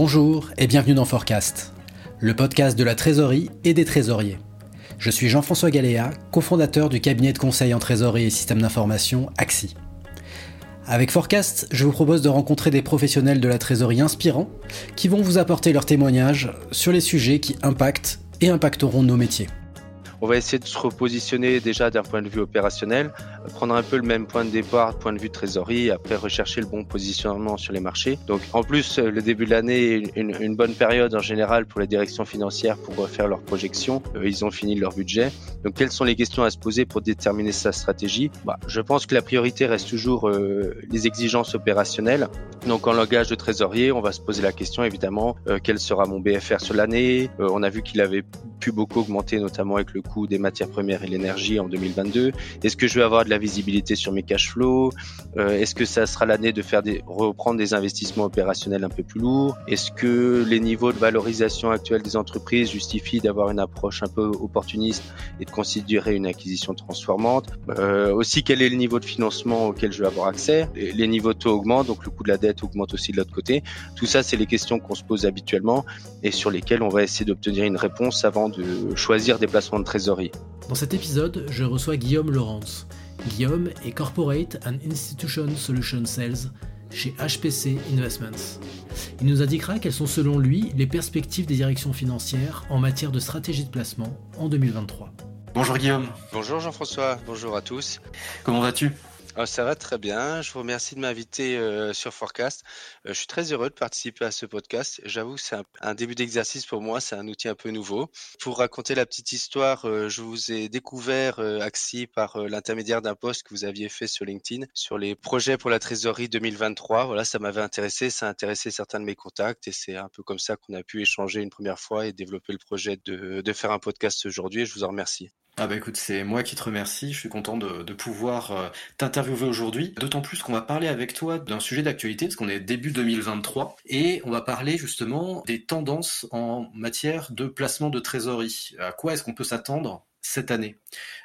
Bonjour et bienvenue dans Forecast, le podcast de la trésorerie et des trésoriers. Je suis Jean-François Galéa, cofondateur du cabinet de conseil en trésorerie et système d'information AXI. Avec Forecast, je vous propose de rencontrer des professionnels de la trésorerie inspirants qui vont vous apporter leurs témoignages sur les sujets qui impactent et impacteront nos métiers. On va essayer de se repositionner déjà d'un point de vue opérationnel, prendre un peu le même point de départ, point de vue trésorerie, après rechercher le bon positionnement sur les marchés. Donc en plus, le début de l'année est une, une, bonne période en général pour les directions financières pour faire leurs projections. Euh, ils ont fini leur budget. Donc quelles sont les questions à se poser pour déterminer sa stratégie? Bah, Je pense que la priorité reste toujours euh, les exigences opérationnelles. Donc en langage de trésorier, on va se poser la question évidemment, euh, quel sera mon BFR sur l'année? Euh, On a vu qu'il avait beaucoup augmenter, notamment avec le coût des matières premières et l'énergie en 2022. Est-ce que je vais avoir de la visibilité sur mes cash flows? Euh, Est-ce que ça sera l'année de faire des reprendre des investissements opérationnels un peu plus lourds? Est-ce que les niveaux de valorisation actuels des entreprises justifient d'avoir une approche un peu opportuniste et de considérer une acquisition transformante? Euh, Aussi, quel est le niveau de financement auquel je vais avoir accès? Les niveaux de taux augmentent, donc le coût de la dette augmente aussi de l'autre côté. Tout ça, c'est les questions qu'on se pose habituellement et sur lesquelles on va essayer d'obtenir une réponse avant de choisir des placements de trésorerie. Dans cet épisode, je reçois Guillaume Laurence. Guillaume est Corporate and Institution Solution Sales chez HPC Investments. Il nous indiquera quelles sont selon lui les perspectives des directions financières en matière de stratégie de placement en 2023. Bonjour Guillaume. Bonjour Jean-François, bonjour à tous. Comment vas-tu? Ah, ça va très bien. Je vous remercie de m'inviter euh, sur Forecast. Euh, je suis très heureux de participer à ce podcast. J'avoue que c'est un, début d'exercice pour moi. C'est un outil un peu nouveau. Pour raconter la petite histoire, euh, je vous ai découvert Axi par l'intermédiaire d'un post que vous aviez fait sur LinkedIn sur les projets pour la trésorerie 2023. Voilà, ça m'avait intéressé. Ça a intéressé certains de mes contacts et c'est un peu comme ça qu'on a pu échanger une première fois et développer le projet de, de faire un podcast aujourd'hui. Je vous en remercie. Ah bah écoute, c'est moi qui te remercie, je suis content de, pouvoir euh, t'interviewer aujourd'hui, d'autant plus qu'on va parler avec toi d'un sujet d'actualité, parce qu'on est début 2023, et on va parler justement des tendances en matière de placement de trésorerie. À quoi est-ce qu'on peut s'attendre cette année?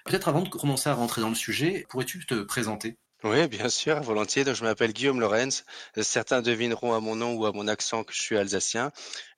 Peut-être avant de commencer à rentrer dans le sujet, pourrais-tu te présenter? Oui, bien sûr, volontiers. Donc, je m'appelle Guillaume Lorenz. Certains devineront à mon nom ou à mon accent que je suis alsacien.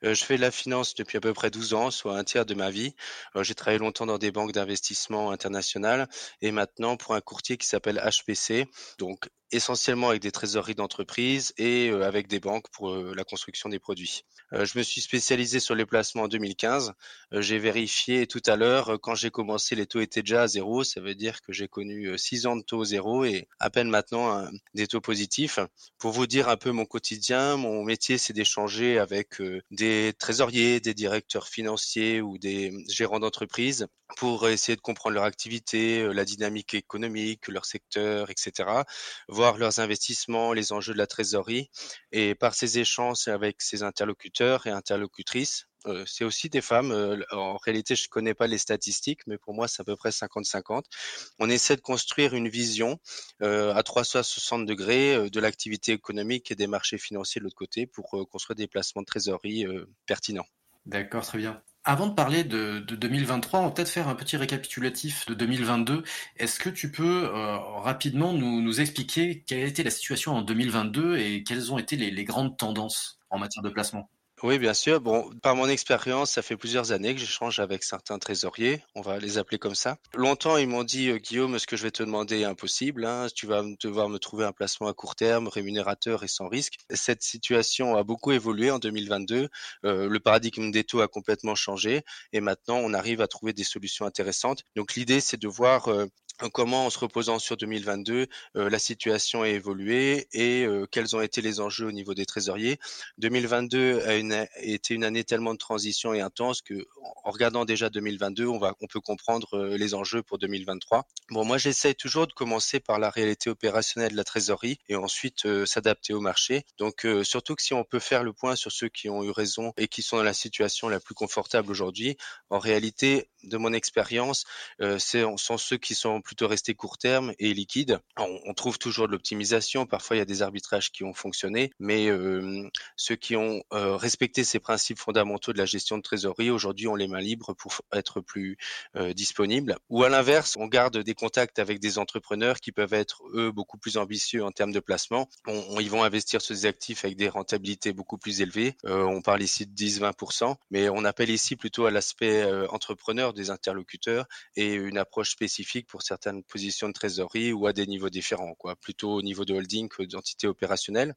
Euh, je fais la finance depuis à peu près 12 ans, soit un tiers de ma vie. Euh, j'ai travaillé longtemps dans des banques d'investissement internationales et maintenant pour un courtier qui s'appelle HPC, donc essentiellement avec des trésoreries d'entreprise et euh, avec des banques pour la construction des produits. je me suis spécialisé sur les placements en 2015. j'ai vérifié tout à l'heure, quand j'ai commencé, les taux étaient déjà à zéro. Ça veut dire que j'ai connu six ans de taux zéro et à peine maintenant des taux positifs. Pour vous dire un peu mon quotidien, mon métier, c'est d'échanger avec des trésoriers, des directeurs financiers ou des gérants d'entreprise pour essayer de comprendre leur activité, euh, la dynamique économique, leur secteur, etc., leurs investissements, les enjeux de la trésorerie. Et par ces échanges avec ces interlocuteurs et interlocutrices, euh, c'est aussi des femmes. Euh, en réalité, je ne connais pas les statistiques, mais pour moi, c'est à peu près 50-50. On essaie de construire une vision à 360 degrés de l'activité économique et des marchés financiers de l'autre côté pour construire des placements de trésorerie pertinents. D'accord, très bien. Avant de parler de, 2023, on va peut-être faire un petit récapitulatif de 2022. Est-ce que tu peux euh, rapidement nous, expliquer quelle a été la situation en 2022 et quelles ont été les grandes tendances en matière de placement? Oui, bien sûr. Bon, par mon expérience, ça fait plusieurs années que j'échange avec certains trésoriers, on va les appeler comme ça. Longtemps, ils m'ont dit, euh, Guillaume, ce que je vais te demander est impossible. Hein. Tu vas devoir me trouver un placement à court terme, rémunérateur et sans risque. Cette situation a beaucoup évolué en 2022. Euh, le paradigme des taux a complètement changé et maintenant, on arrive à trouver des solutions intéressantes. Donc, l'idée, c'est de voir euh, comment, en se reposant sur 2022, euh, la situation a évolué et quels ont été les enjeux au niveau des trésoriers? 2022 a, été une année tellement de transition et intense que, en regardant déjà 2022, on va, on peut comprendre les enjeux pour 2023. Bon, moi, j'essaie toujours de commencer par la réalité opérationnelle de la trésorerie et ensuite s'adapter au marché. Donc, surtout que si on peut faire le point sur ceux qui ont eu raison et qui sont dans la situation la plus confortable aujourd'hui, en réalité, de mon expérience, ce sont ceux qui sont plutôt rester court terme et liquide. On, trouve toujours de l'optimisation. Parfois, il y a des arbitrages qui ont fonctionné, mais ceux qui ont respecté ces principes fondamentaux de la gestion de trésorerie, aujourd'hui, on les mains libres pour être plus disponibles. Ou à l'inverse, on garde des contacts avec des entrepreneurs qui peuvent être, eux, beaucoup plus ambitieux en termes de placement. On, ils vont investir sur des actifs avec des rentabilités beaucoup plus élevées. on parle ici de 10-20%, mais on appelle ici plutôt à l'aspect entrepreneur des interlocuteurs et une approche spécifique pour certaines positions de trésorerie ou à des niveaux différents, quoi, plutôt au niveau de holding que d'entité opérationnelle.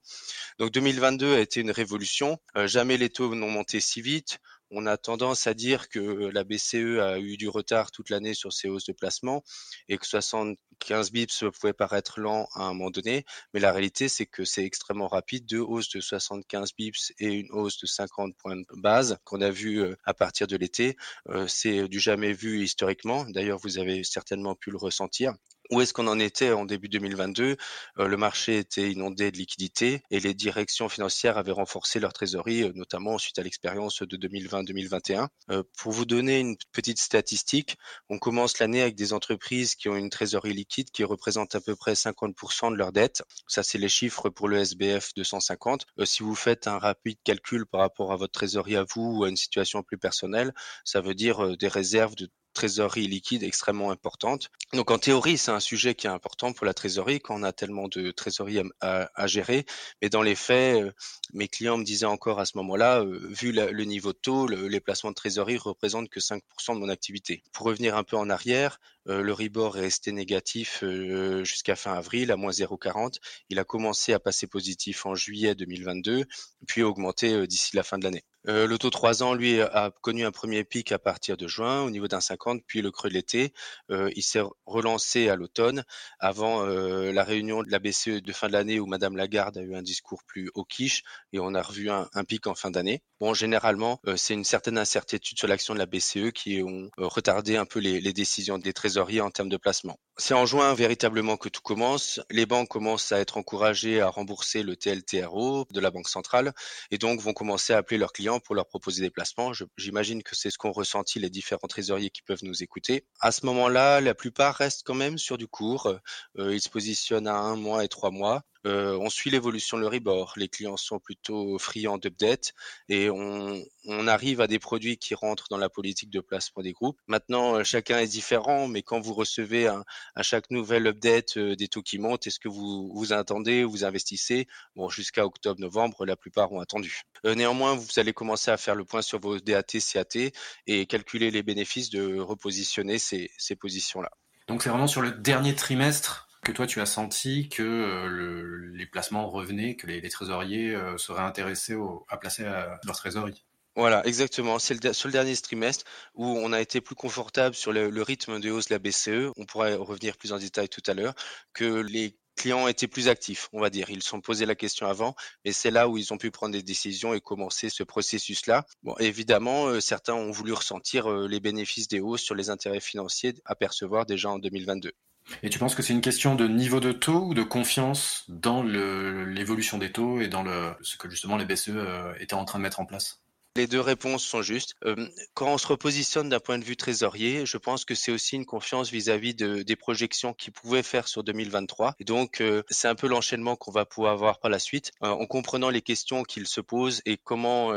Donc 2022 a été une révolution. jamais les taux n'ont monté si vite on a tendance à dire que la BCE a eu du retard toute l'année sur ses hausses de placement et que 75 bips pouvait paraître lent à un moment donné, mais la réalité c'est que c'est extrêmement rapide, deux hausses de 75 bips et une hausse de 50 points de base qu'on a vu euh, à partir de l'été, euh, c'est du jamais vu historiquement. D'ailleurs, vous avez certainement pu le ressentir. Où est-ce qu'on en était en début 2022 euh, Le marché était inondé de liquidités et les directions financières avaient renforcé leur trésorerie, euh, notamment suite à l'expérience de 2020-2021. Euh, pour vous donner une petite statistique, on commence l'année avec des entreprises qui ont une trésorerie liquide qui représente à peu près 50% de leur dette. Ça, c'est les chiffres pour le SBF 250. si vous faites un rapide calcul par rapport à votre trésorerie à vous ou à une situation plus personnelle, ça veut dire des réserves de trésorerie liquide extrêmement importante. Donc en théorie, c'est un sujet qui est important pour la trésorerie quand on a tellement de trésorerie à, gérer. Mais dans les faits, euh, mes clients me disaient encore à ce moment-là, euh, vu le niveau de taux, les placements de trésorerie représentent que 5% de mon activité. Pour revenir un peu en arrière, euh, le Ribor est resté négatif jusqu'à fin avril à moins 0,40. Il a commencé à passer positif en juillet 2022, puis a augmenté d'ici la fin de l'année. Euh, le taux 3 ans, lui, a connu un premier pic à partir de juin au niveau d'un 50, puis le creux de l'été. Euh, il s'est relancé à l'automne avant euh, la réunion de la BCE de fin de l'année où Madame Lagarde a eu un discours plus quiche et on a revu un, pic en fin d'année. Bon, généralement, c'est une certaine incertitude sur l'action de la BCE qui ont retardé un peu les, décisions des trésoriers en termes de placement. C'est en juin véritablement que tout commence. Les banques commencent à être encouragées à rembourser le TLTRO de la Banque centrale et donc vont commencer à appeler leurs clients pour leur proposer des placements. J'imagine que c'est ce qu'ont ressenti les différents trésoriers qui peuvent nous écouter. À ce moment-là, la plupart restent quand même sur du court. Euh, ils se positionnent à un mois et trois mois. Euh, on suit l'évolution de l'Euribor. Les clients sont plutôt friands d'update et on, arrive à des produits qui rentrent dans la politique de placement des groupes. Maintenant, euh, chacun est différent, mais quand vous recevez à chaque nouvelle update euh, des taux qui montent, est-ce que vous vous attendez, vous investissez? Bon, jusqu'à octobre-novembre, la plupart ont attendu. néanmoins, vous allez commencer à faire le point sur vos DAT, CAT et calculer les bénéfices de repositionner ces positions-là. Donc c'est vraiment sur le dernier trimestre que toi tu as senti que euh, les placements revenaient, que les, trésoriers euh, seraient intéressés à placer euh, leur trésorerie? Voilà, exactement. C'est sur le dernier trimestre où on a été plus confortable sur le, rythme de hausse de la BCE. On pourrait revenir plus en détail tout à l'heure que les clients étaient plus actifs, on va dire. Ils se sont posé la question avant, mais c'est là où ils ont pu prendre des décisions et commencer ce processus-là. Bon, évidemment, certains ont voulu ressentir les bénéfices des hausses sur les intérêts financiers à percevoir déjà en 2022. Et tu penses que c'est une question de niveau de taux ou de confiance dans l'évolution des taux et dans le, ce que justement les BCE euh, étaient en train de mettre en place? Les deux réponses sont justes. Euh, quand on se repositionne d'un point de vue trésorier, je pense que c'est aussi une confiance vis-à-vis de, des projections qu'ils pouvaient faire sur 2023. Et donc, euh, c'est un peu l'enchaînement qu'on va pouvoir avoir par la suite, euh, en comprenant les questions qu'ils se posent et comment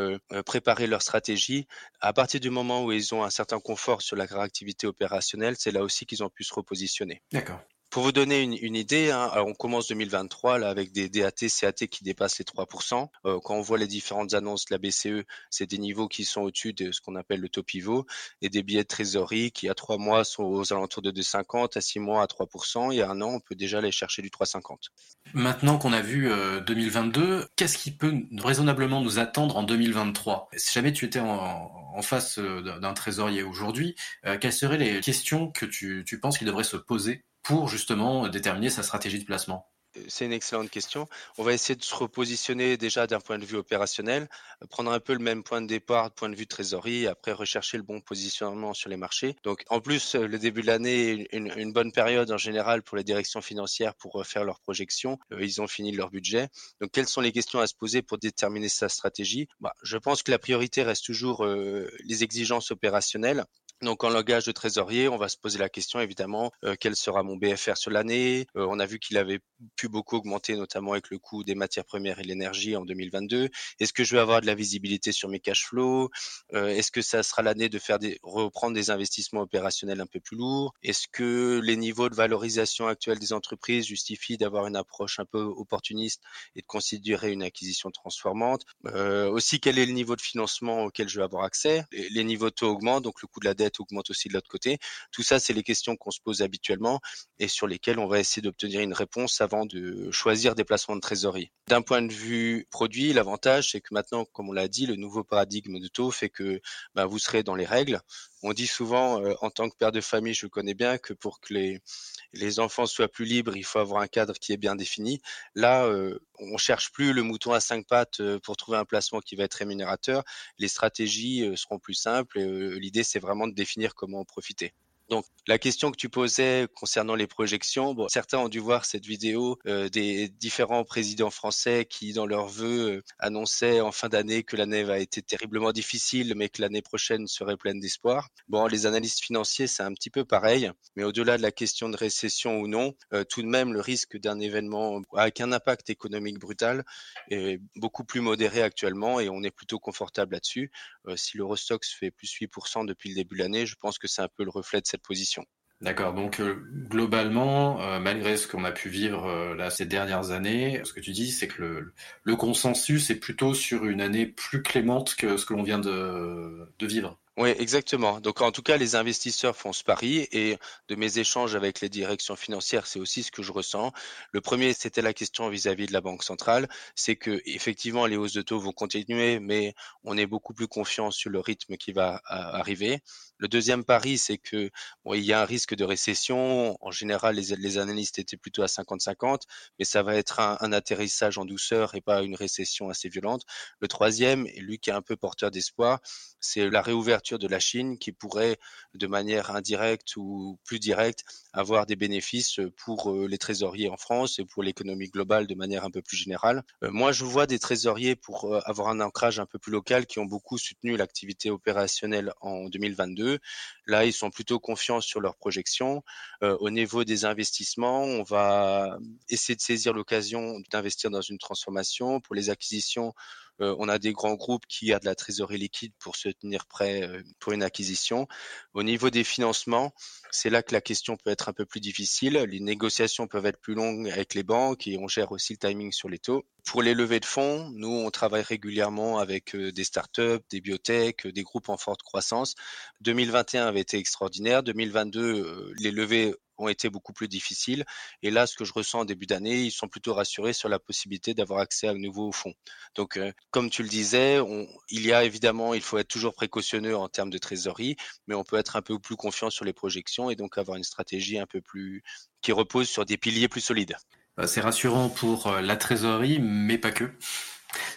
préparer leur stratégie. À partir du moment où ils ont un certain confort sur la activité opérationnelle, c'est là aussi qu'ils ont pu se repositionner. D'accord. Pour vous donner une, idée, hein, alors on commence 2023 là avec des DAT, CAT qui dépassent les 3%. Euh, quand on voit les différentes annonces de la BCE, c'est des niveaux qui sont au-dessus de ce qu'on appelle le taux pivot et des billets de trésorerie qui à 3 mois sont aux alentours de 2,50, à 6 mois à 3% et à un an on peut déjà aller chercher du 3,50. Maintenant qu'on a vu 2022, euh, qu'est-ce qui peut raisonnablement nous attendre en 2023 Si jamais tu étais en, face euh, d'un trésorier aujourd'hui, quelles seraient les questions que tu penses qu'il devrait se poser? Pour justement déterminer sa stratégie de placement c'est une excellente question. On va essayer de se repositionner déjà d'un point de vue opérationnel, prendre un peu le même point de départ, point de vue trésorerie, après rechercher le bon positionnement sur les marchés. Donc, en plus, le début de l'année est une, bonne période en général pour les directions financières pour faire leurs projections. Euh, ils ont fini leur budget. Donc, quelles sont les questions à se poser pour déterminer sa stratégie? Bah, Je pense que la priorité reste toujours euh, les exigences opérationnelles Donc en langage de trésorier, on va se poser la question évidemment euh, quel sera mon BFR sur l'année? Euh, on a vu qu'il avait pu beaucoup augmenter, notamment avec le coût des matières premières et l'énergie en 2022. Est-ce que je vais avoir de la visibilité sur mes cash flows? Euh, Est-ce que ça sera l'année de faire des reprendre des investissements opérationnels un peu plus lourds? Est-ce que les niveaux de valorisation actuels des entreprises justifient d'avoir une approche un peu opportuniste et de considérer une acquisition transformante? Aussi, quel est le niveau de financement auquel je vais avoir accès? Les niveaux taux augmentent, donc le coût de la augmente aussi de l'autre côté. Tout ça, c'est les questions qu'on se pose habituellement et sur lesquelles on va essayer d'obtenir une réponse avant de choisir des placements de trésorerie. D'un point de vue produit, l'avantage, c'est que maintenant, comme on l'a dit, le nouveau paradigme de taux fait que bah, vous serez dans les règles. On dit souvent, euh, en tant que père de famille, je connais bien que pour que les, enfants soient plus libres, il faut avoir un cadre qui est bien défini. Là, euh, on cherche plus le mouton à cinq pattes euh, pour trouver un placement qui va être rémunérateur. Les stratégies euh, seront plus simples. L'idée, c'est vraiment de définir comment en profiter. Donc la question que tu posais concernant les projections, certains ont dû voir cette vidéo euh, des différents présidents français qui, dans leurs vœux, euh, annonçaient en fin d'année que l'année va être terriblement difficile, mais que l'année prochaine serait pleine d'espoir. Bon, les analystes financiers, c'est un petit peu pareil, mais au-delà de la question de récession ou non, euh, tout de même, le risque d'un événement avec un impact économique brutal est beaucoup plus modéré actuellement et on est plutôt confortable là-dessus. si l'Eurostox fait plus 8% depuis le début de l'année, je pense que c'est un peu le reflet de cette D'accord. Donc euh, globalement, euh, malgré ce qu'on a pu vivre euh, là ces dernières années, ce que tu dis, c'est que le, consensus est plutôt sur une année plus clémente que ce que l'on vient de vivre. Oui, exactement. Donc en tout cas, les investisseurs font ce pari et de mes échanges avec les directions financières, c'est aussi ce que je ressens. Le premier, c'était la question vis-à-vis de la Banque centrale, c'est que effectivement les hausses de taux vont continuer, mais on est beaucoup plus confiant sur le rythme qui va arriver. Le deuxième pari, c'est que bon, il y a un risque de récession. En général, les, les analystes étaient plutôt à 50-50, mais ça va être un, un, atterrissage en douceur et pas une récession assez violente. Le troisième, et lui qui est un peu porteur d'espoir, c'est la réouverture de la Chine qui pourrait, de manière indirecte ou plus directe, avoir des bénéfices pour euh, les trésoriers en France et pour l'économie globale de manière un peu plus générale. Euh, moi, je vois des trésoriers pour euh, avoir un ancrage un peu plus local qui ont beaucoup soutenu l'activité opérationnelle en 2022. Là, ils sont plutôt confiants sur leurs projections. au niveau des investissements, on va essayer de saisir l'occasion d'investir dans une transformation. Pour les acquisitions, euh, on a des grands groupes qui a de la trésorerie liquide pour se tenir prêt euh, pour une acquisition. Au niveau des financements, c'est là que la question peut être un peu plus difficile. Les négociations peuvent être plus longues avec les banques et on gère aussi le timing sur les taux. Pour les levées de fonds, nous, on travaille régulièrement avec euh, des startups, des biotech, des groupes en forte croissance. 2021 avait été extraordinaire. 2022, les levées ont été beaucoup plus difficiles. Et là, ce que je ressens en début d'année, ils sont plutôt rassurés sur la possibilité d'avoir accès à nouveau fonds. Donc, euh, comme tu le disais, il y a évidemment, il faut être toujours précautionneux en termes de trésorerie, mais on peut être un peu plus confiant sur les projections et donc avoir une stratégie un peu plus qui repose sur des piliers plus solides. Bah, c'est rassurant pour euh, la trésorerie, mais pas que.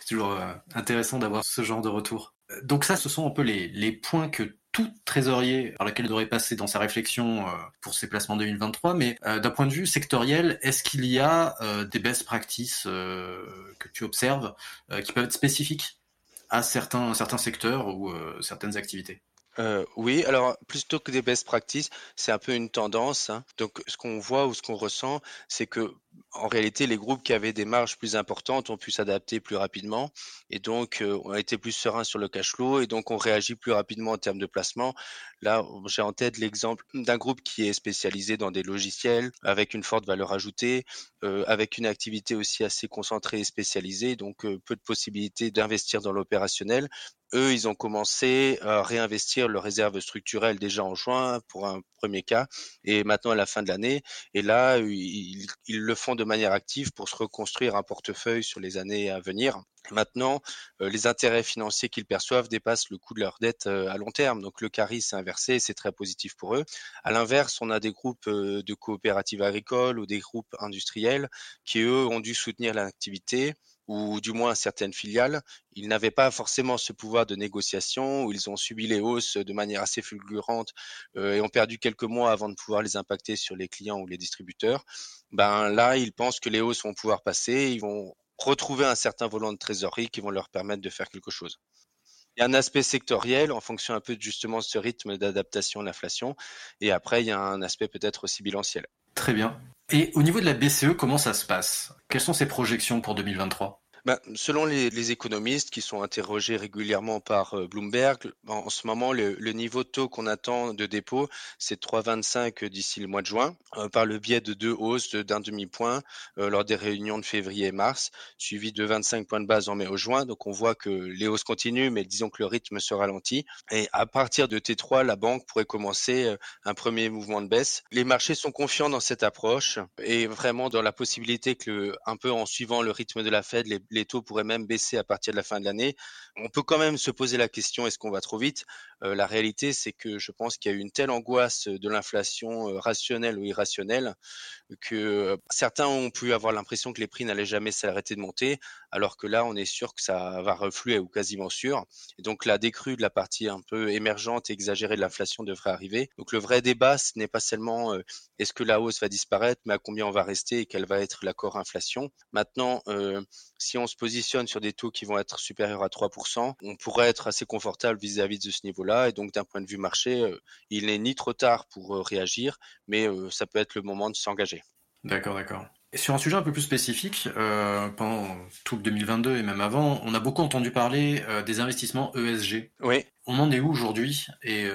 C'est toujours euh, intéressant d'avoir ce genre de retour. Donc ça, ce sont un peu les, les points que tout trésorier par lequel il devrait passer dans sa réflexion euh, pour ses placements 2023, mais euh, d'un point de vue sectoriel, est-ce qu'il y a euh, des best practices que tu observes qui peuvent être spécifiques à certains, certains secteurs ou certaines activités? Euh, oui, alors plutôt que des best practices, c'est un peu une tendance. Hein. Donc, ce qu'on voit ou ce qu'on ressent, c'est que en réalité, les groupes qui avaient des marges plus importantes ont pu s'adapter plus rapidement et donc euh, ont été plus sereins sur le cash flow et donc on réagit plus rapidement en termes de placement. Là, j'ai en tête l'exemple d'un groupe qui est spécialisé dans des logiciels avec une forte valeur ajoutée, euh, avec une activité aussi assez concentrée et spécialisée, donc euh, peu de possibilités d'investir dans l'opérationnel eux, ils ont commencé à réinvestir leurs réserves structurelles déjà en juin pour un premier cas et maintenant à la fin de l'année. Et là, ils, le font de manière active pour se reconstruire un portefeuille sur les années à venir. Maintenant, euh, les intérêts financiers qu'ils perçoivent dépassent le coût de leur dette euh, à long terme. Donc le carry s'est inversé, c'est très positif pour eux. À l'inverse, on a des groupes euh, de coopératives agricoles ou des groupes industriels qui, eux, ont dû soutenir l'activité ou du moins certaines filiales, ils n'avaient pas forcément ce pouvoir de négociation, où ils ont subi les hausses de manière assez fulgurante euh, et ont perdu quelques mois avant de pouvoir les impacter sur les clients ou les distributeurs. Ben là, ils pensent que les hausses vont pouvoir passer, ils vont retrouver un certain volant de trésorerie qui vont leur permettre de faire quelque chose. Il y a un aspect sectoriel en fonction un peu justement de ce rythme d'adaptation à l'inflation. Et après, il y a un aspect peut-être aussi bilanciel. Très bien. Et au niveau de la BCE, comment ça se passe? Quelles sont ses projections pour 2023 ben, selon les, les, économistes qui sont interrogés régulièrement par euh, Bloomberg, en, ce moment, le, le, niveau de taux qu'on attend de dépôt, c'est 3,25 d'ici le mois de juin, euh, par le biais de deux hausses d'un demi-point euh, lors des réunions de février et mars, suivi de 25 points de base en mai au juin. Donc on voit que les hausses continuent, mais disons que le rythme se ralentit. Et à partir de T3, la banque pourrait commencer un premier mouvement de baisse. Les marchés sont confiants dans cette approche et vraiment dans la possibilité que, un peu en suivant le rythme de la Fed, les taux pourraient même baisser à partir de la fin de l'année. On peut quand même se poser la question est-ce qu'on va trop vite? Euh, La réalité, c'est que je pense qu'il y a eu une telle angoisse de l'inflation euh, rationnelle ou irrationnelle que euh, certains ont pu avoir l'impression que les prix n'allaient jamais s'arrêter de monter, alors que là, on est sûr que ça va refluer ou quasiment sûr. Donc la décrue de la partie un peu émergente et exagérée de l'inflation devrait arriver. Donc le vrai débat, ce n'est pas seulement est-ce que la hausse va disparaître, mais à combien on va rester et quel va être l'accord inflation. Maintenant, si on se positionne sur des taux qui vont être supérieurs à 3%, on pourrait être assez confortable vis-à-vis de ce niveau-là. Et donc, d'un point de vue marché, euh, il n'est ni trop tard pour euh, réagir, mais euh, ça peut être le moment de s'engager. D'accord, d'accord. Sur un sujet un peu plus spécifique, pendant tout le 2022 et même avant, on a beaucoup entendu parler des investissements ESG. Oui. On en est où aujourd'hui Et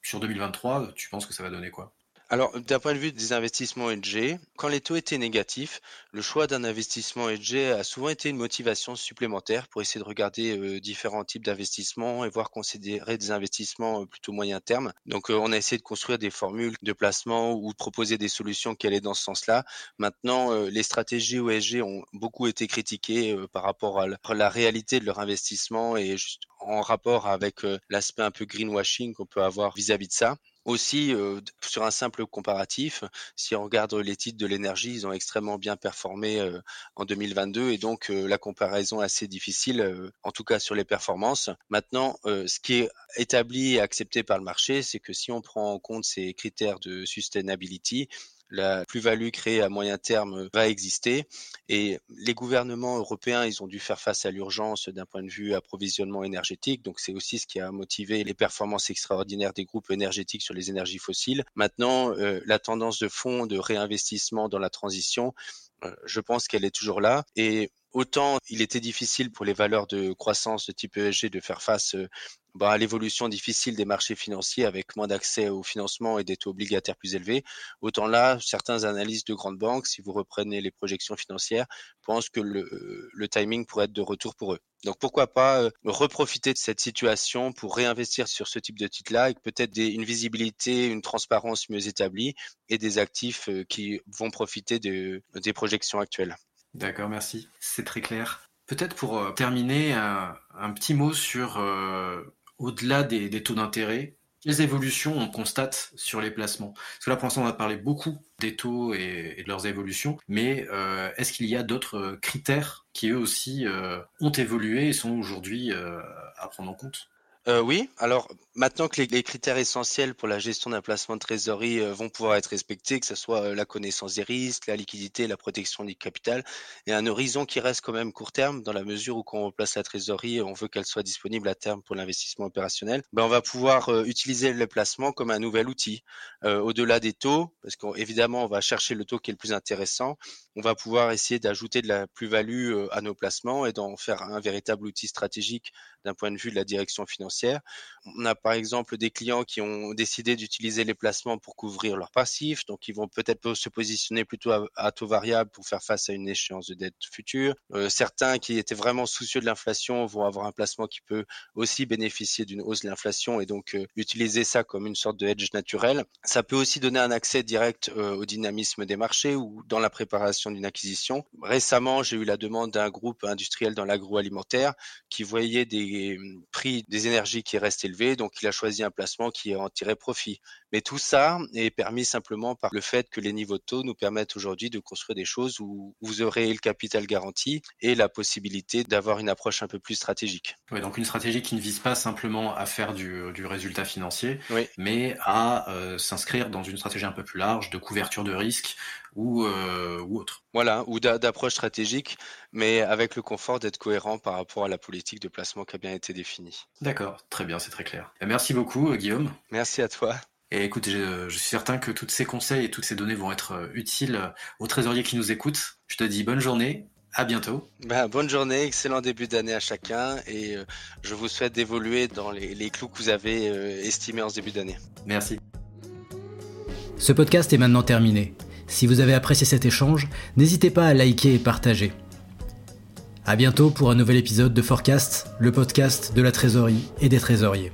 sur 2023, tu penses que ça va donner quoi? Alors, d'un point de vue des investissements ESG, quand les taux étaient négatifs, le choix d'un investissement ESG a souvent été une motivation supplémentaire pour essayer de regarder euh, différents types d'investissements et voir considérer des investissements euh, plutôt moyen terme. Donc, euh, on a essayé de construire des formules de placement ou de proposer des solutions qui allaient dans ce sens-là. Maintenant, les stratégies ESG ont beaucoup été critiquées par rapport à la réalité de leur investissement et juste en rapport avec l'aspect un peu greenwashing qu'on peut avoir vis-à-vis -vis de ça. Aussi, euh, sur un simple comparatif, si on regarde les titres de l'énergie, ils ont extrêmement bien performé euh, en 2022 et donc la comparaison assez difficile, en tout cas sur les performances. Maintenant, ce qui est établi et accepté par le marché, c'est que si on prend en compte ces critères de sustainability, la plus-value créée à moyen terme va exister. Et les gouvernements européens, ils ont dû faire face à l'urgence d'un point de vue approvisionnement énergétique. Donc c'est aussi ce qui a motivé les performances extraordinaires des groupes énergétiques sur les énergies fossiles. Maintenant, euh, la tendance de fond de réinvestissement dans la transition, euh, je pense qu'elle est toujours là. Et autant il était difficile pour les valeurs de croissance de type ESG de faire face euh, bah, à l'évolution difficile des marchés financiers avec moins d'accès au financement et des taux obligataires plus élevés. Autant là, certains analystes de grandes banques, si vous reprenez les projections financières, pensent que le, le timing pourrait être de retour pour eux. Donc pourquoi pas euh, reprofiter de cette situation pour réinvestir sur ce type de titre-là avec peut-être une visibilité, une transparence mieux établie et des actifs euh, qui vont profiter de, des projections actuelles. D'accord, merci. C'est très clair. Peut-être pour euh, terminer, un, petit mot sur au-delà des, taux d'intérêt, quelles évolutions on constate sur les placements? Parce que là, pour l'instant, on a parlé beaucoup des taux et, de leurs évolutions, mais euh, est-ce qu'il y a d'autres euh, critères qui, eux aussi, euh, ont évolué et sont aujourd'hui à prendre en compte? Euh, oui, alors maintenant que les, critères essentiels pour la gestion d'un placement de trésorerie euh, vont pouvoir être respectés, que ce soit euh, la connaissance des risques, la liquidité, la protection du capital, et un horizon qui reste quand même court terme dans la mesure où on place la trésorerie, on veut qu'elle soit disponible à terme pour l'investissement opérationnel, ben on va pouvoir utiliser le placement comme un nouvel outil. Au-delà des taux, parce qu'évidemment on va chercher le taux qui est le plus intéressant, on va pouvoir essayer d'ajouter de la plus-value à nos placements et d'en faire un véritable outil stratégique d'un point de vue de la direction financière. On a par exemple des clients qui ont décidé d'utiliser les placements pour couvrir leurs passifs, donc ils vont peut-être se positionner plutôt à, taux variable pour faire face à une échéance de dette future. Euh, certains qui étaient vraiment soucieux de l'inflation vont avoir un placement qui peut aussi bénéficier d'une hausse de l'inflation et donc euh, utiliser ça comme une sorte de hedge naturel. Ça peut aussi donner un accès direct euh, au dynamisme des marchés ou dans la préparation d'une acquisition. Récemment, j'ai eu la demande d'un groupe industriel dans l'agroalimentaire qui voyait des prix des énergies qui restent élevés, donc il a choisi un placement qui en tirait profit. Mais tout ça est permis simplement par le fait que les niveaux de taux nous permettent aujourd'hui de construire des choses où vous aurez le capital garanti et la possibilité d'avoir une approche un peu plus stratégique. Oui, donc une stratégie qui ne vise pas simplement à faire du, du résultat financier, mais à euh, s'inscrire dans une stratégie un peu plus large de couverture de risque ou, euh, ou autre. Voilà, ou d'approche stratégique, mais avec le confort d'être cohérent par rapport à la politique de placement qui a bien été définie. D'accord, très bien, c'est très clair. Merci beaucoup, Guillaume. Merci à toi. Et écoute, je, suis certain que tous ces conseils et toutes ces données vont être utiles aux trésoriers qui nous écoutent. Je te dis bonne journée à bientôt. Ben, bonne journée, excellent début d'année à chacun et euh, je vous souhaite d'évoluer dans les, clous que vous avez euh, estimés en ce début d'année. Merci. Ce podcast est maintenant terminé. Si vous avez apprécié cet échange, n'hésitez pas à liker et partager. A bientôt pour un nouvel épisode de Forecast, le podcast de la trésorerie et des trésoriers.